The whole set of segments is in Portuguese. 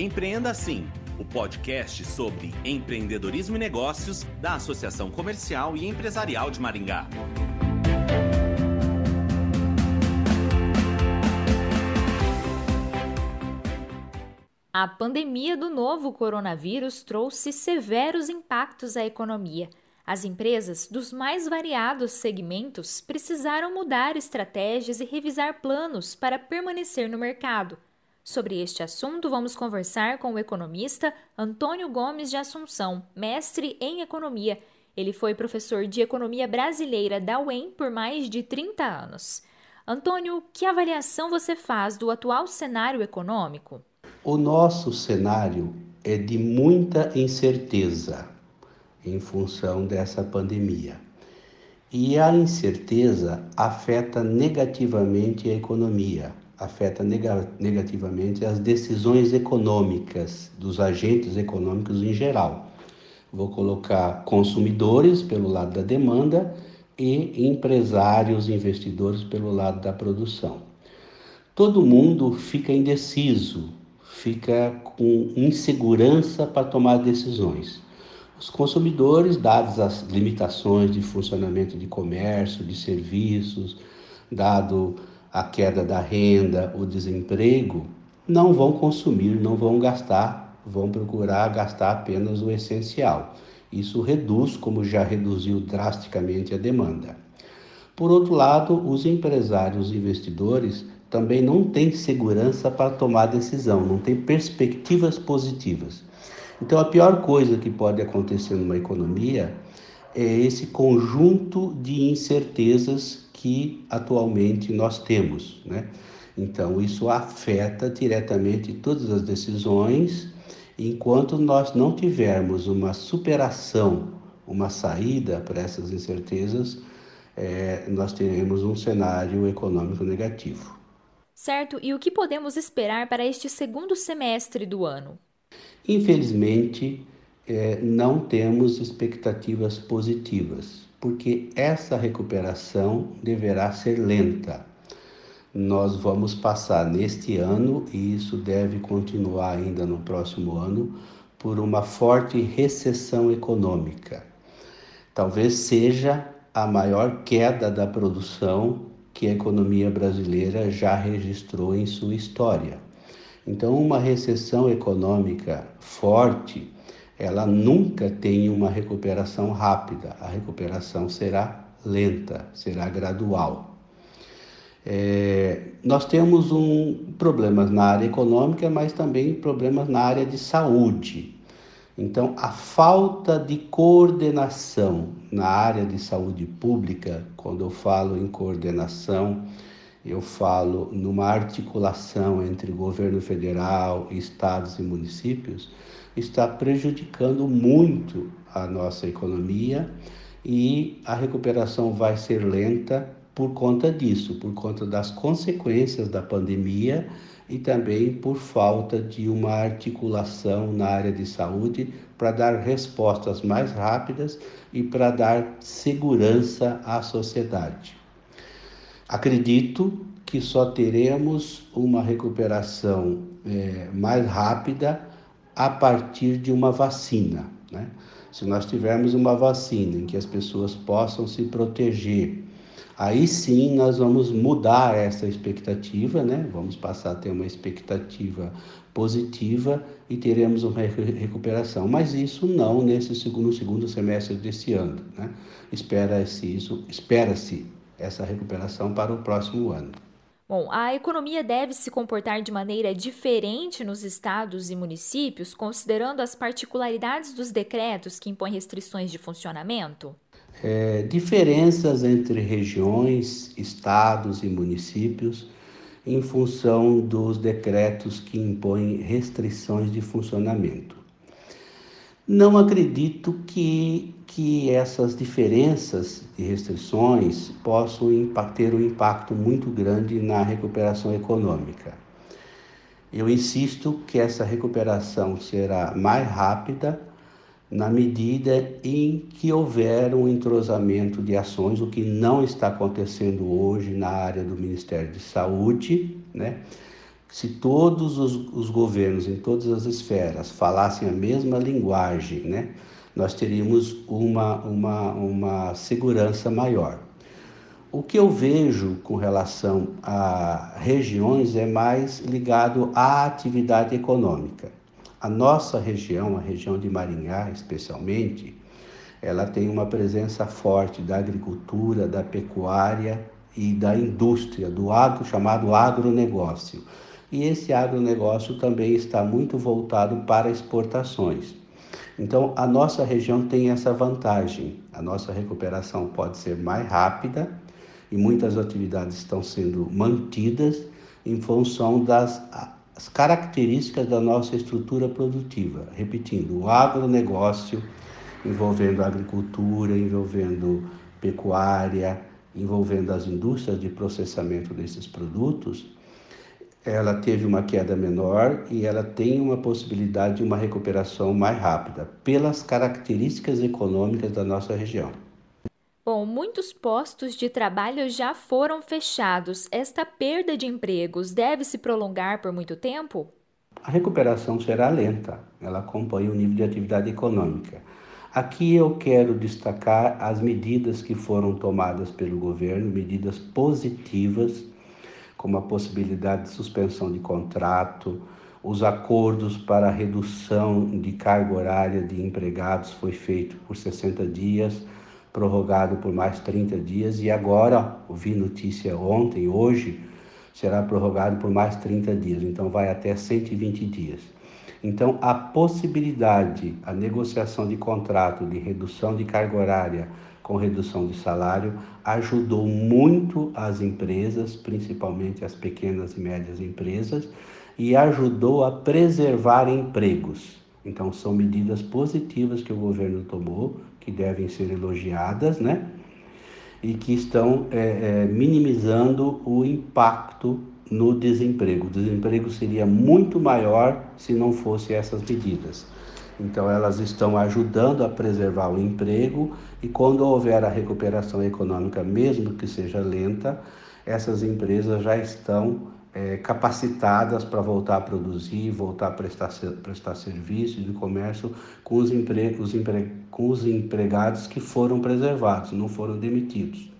Empreenda Sim, o podcast sobre empreendedorismo e negócios da Associação Comercial e Empresarial de Maringá. A pandemia do novo coronavírus trouxe severos impactos à economia. As empresas dos mais variados segmentos precisaram mudar estratégias e revisar planos para permanecer no mercado. Sobre este assunto, vamos conversar com o economista Antônio Gomes de Assunção, mestre em economia. Ele foi professor de economia brasileira da UEM por mais de 30 anos. Antônio, que avaliação você faz do atual cenário econômico? O nosso cenário é de muita incerteza em função dessa pandemia. E a incerteza afeta negativamente a economia, afeta negativamente as decisões econômicas dos agentes econômicos em geral. Vou colocar consumidores pelo lado da demanda e empresários, investidores pelo lado da produção. Todo mundo fica indeciso, fica com insegurança para tomar decisões. Os consumidores, dadas as limitações de funcionamento de comércio, de serviços, dado a queda da renda, o desemprego, não vão consumir, não vão gastar, vão procurar gastar apenas o essencial. Isso reduz, como já reduziu drasticamente a demanda. Por outro lado, os empresários e investidores também não têm segurança para tomar decisão, não têm perspectivas positivas. Então, a pior coisa que pode acontecer numa economia é esse conjunto de incertezas que atualmente nós temos, né? Então, isso afeta diretamente todas as decisões. Enquanto nós não tivermos uma superação, uma saída para essas incertezas, é, nós teremos um cenário econômico negativo. Certo, e o que podemos esperar para este segundo semestre do ano? Infelizmente, é, não temos expectativas positivas porque essa recuperação deverá ser lenta. Nós vamos passar neste ano, e isso deve continuar ainda no próximo ano, por uma forte recessão econômica. Talvez seja a maior queda da produção que a economia brasileira já registrou em sua história. Então, uma recessão econômica forte ela nunca tem uma recuperação rápida, a recuperação será lenta, será gradual. É, nós temos um, problemas na área econômica, mas também problemas na área de saúde. Então, a falta de coordenação na área de saúde pública, quando eu falo em coordenação, eu falo numa articulação entre governo federal, estados e municípios, está prejudicando muito a nossa economia e a recuperação vai ser lenta por conta disso, por conta das consequências da pandemia e também por falta de uma articulação na área de saúde para dar respostas mais rápidas e para dar segurança à sociedade. Acredito que só teremos uma recuperação é, mais rápida a partir de uma vacina. Né? Se nós tivermos uma vacina em que as pessoas possam se proteger, aí sim nós vamos mudar essa expectativa, né? vamos passar a ter uma expectativa positiva e teremos uma recuperação. Mas isso não nesse segundo, segundo semestre desse ano. Né? Espera-se isso, espera-se essa recuperação para o próximo ano. Bom, a economia deve se comportar de maneira diferente nos estados e municípios, considerando as particularidades dos decretos que impõem restrições de funcionamento? É, diferenças entre regiões, estados e municípios em função dos decretos que impõem restrições de funcionamento. Não acredito que, que essas diferenças de restrições possam ter um impacto muito grande na recuperação econômica. Eu insisto que essa recuperação será mais rápida na medida em que houver um entrosamento de ações, o que não está acontecendo hoje na área do Ministério de Saúde, né? Se todos os, os, governos em todas as esferas falassem a mesma linguagem, né, nós teríamos uma, uma, uma segurança maior. O que eu vejo com relação a regiões é mais ligado à atividade econômica. A nossa região, a região de Maringá especialmente, ela tem uma presença forte da agricultura, da pecuária e da indústria, do agro, chamado agronegócio. E esse agronegócio também está muito voltado para exportações. Então, a nossa região tem essa vantagem. A nossa recuperação pode ser mais rápida e muitas atividades estão sendo mantidas em função das características da nossa estrutura produtiva. Repetindo, o agronegócio envolvendo agricultura, envolvendo pecuária, envolvendo as indústrias de processamento desses produtos, ela teve uma queda menor e ela tem uma possibilidade de uma recuperação mais rápida, pelas características econômicas da nossa região. Bom, muitos postos de trabalho já foram fechados. Esta perda de empregos deve se prolongar por muito tempo? A recuperação será lenta, ela acompanha o nível de atividade econômica. Aqui eu quero destacar as medidas que foram tomadas pelo governo, medidas positivas, como a possibilidade de suspensão de contrato, os acordos para redução de carga horária de empregados foi feito por 60 dias, prorrogado por mais 30 dias e agora, ouvi notícia ontem, hoje, será prorrogado por mais 30 dias, então vai até 120 dias. Então, a possibilidade, a negociação de contrato de redução de carga horária com redução de salário ajudou muito as empresas, principalmente as pequenas e médias empresas, e ajudou a preservar empregos. Então, são medidas positivas que o governo tomou, que devem ser elogiadas, né? E que estão é, é, minimizando o impacto no desemprego. O desemprego seria muito maior se não fossem essas medidas. Então, elas estão ajudando a preservar o emprego e, quando houver a recuperação econômica, mesmo que seja lenta, essas empresas já estão é, capacitadas para voltar a produzir, voltar a prestar, prestar serviços de comércio com os, empre, os empre, com os empregados que foram preservados, não foram demitidos.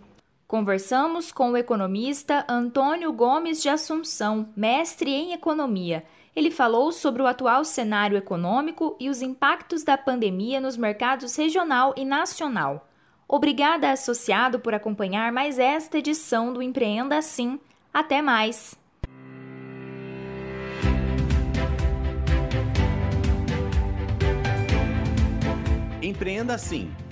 Conversamos com o economista Antônio Gomes de Assunção, mestre em economia. Ele falou sobre o atual cenário econômico e os impactos da pandemia nos mercados regional e nacional. Obrigada, associado, por acompanhar mais esta edição do Empreenda Assim. Até mais! Empreenda Assim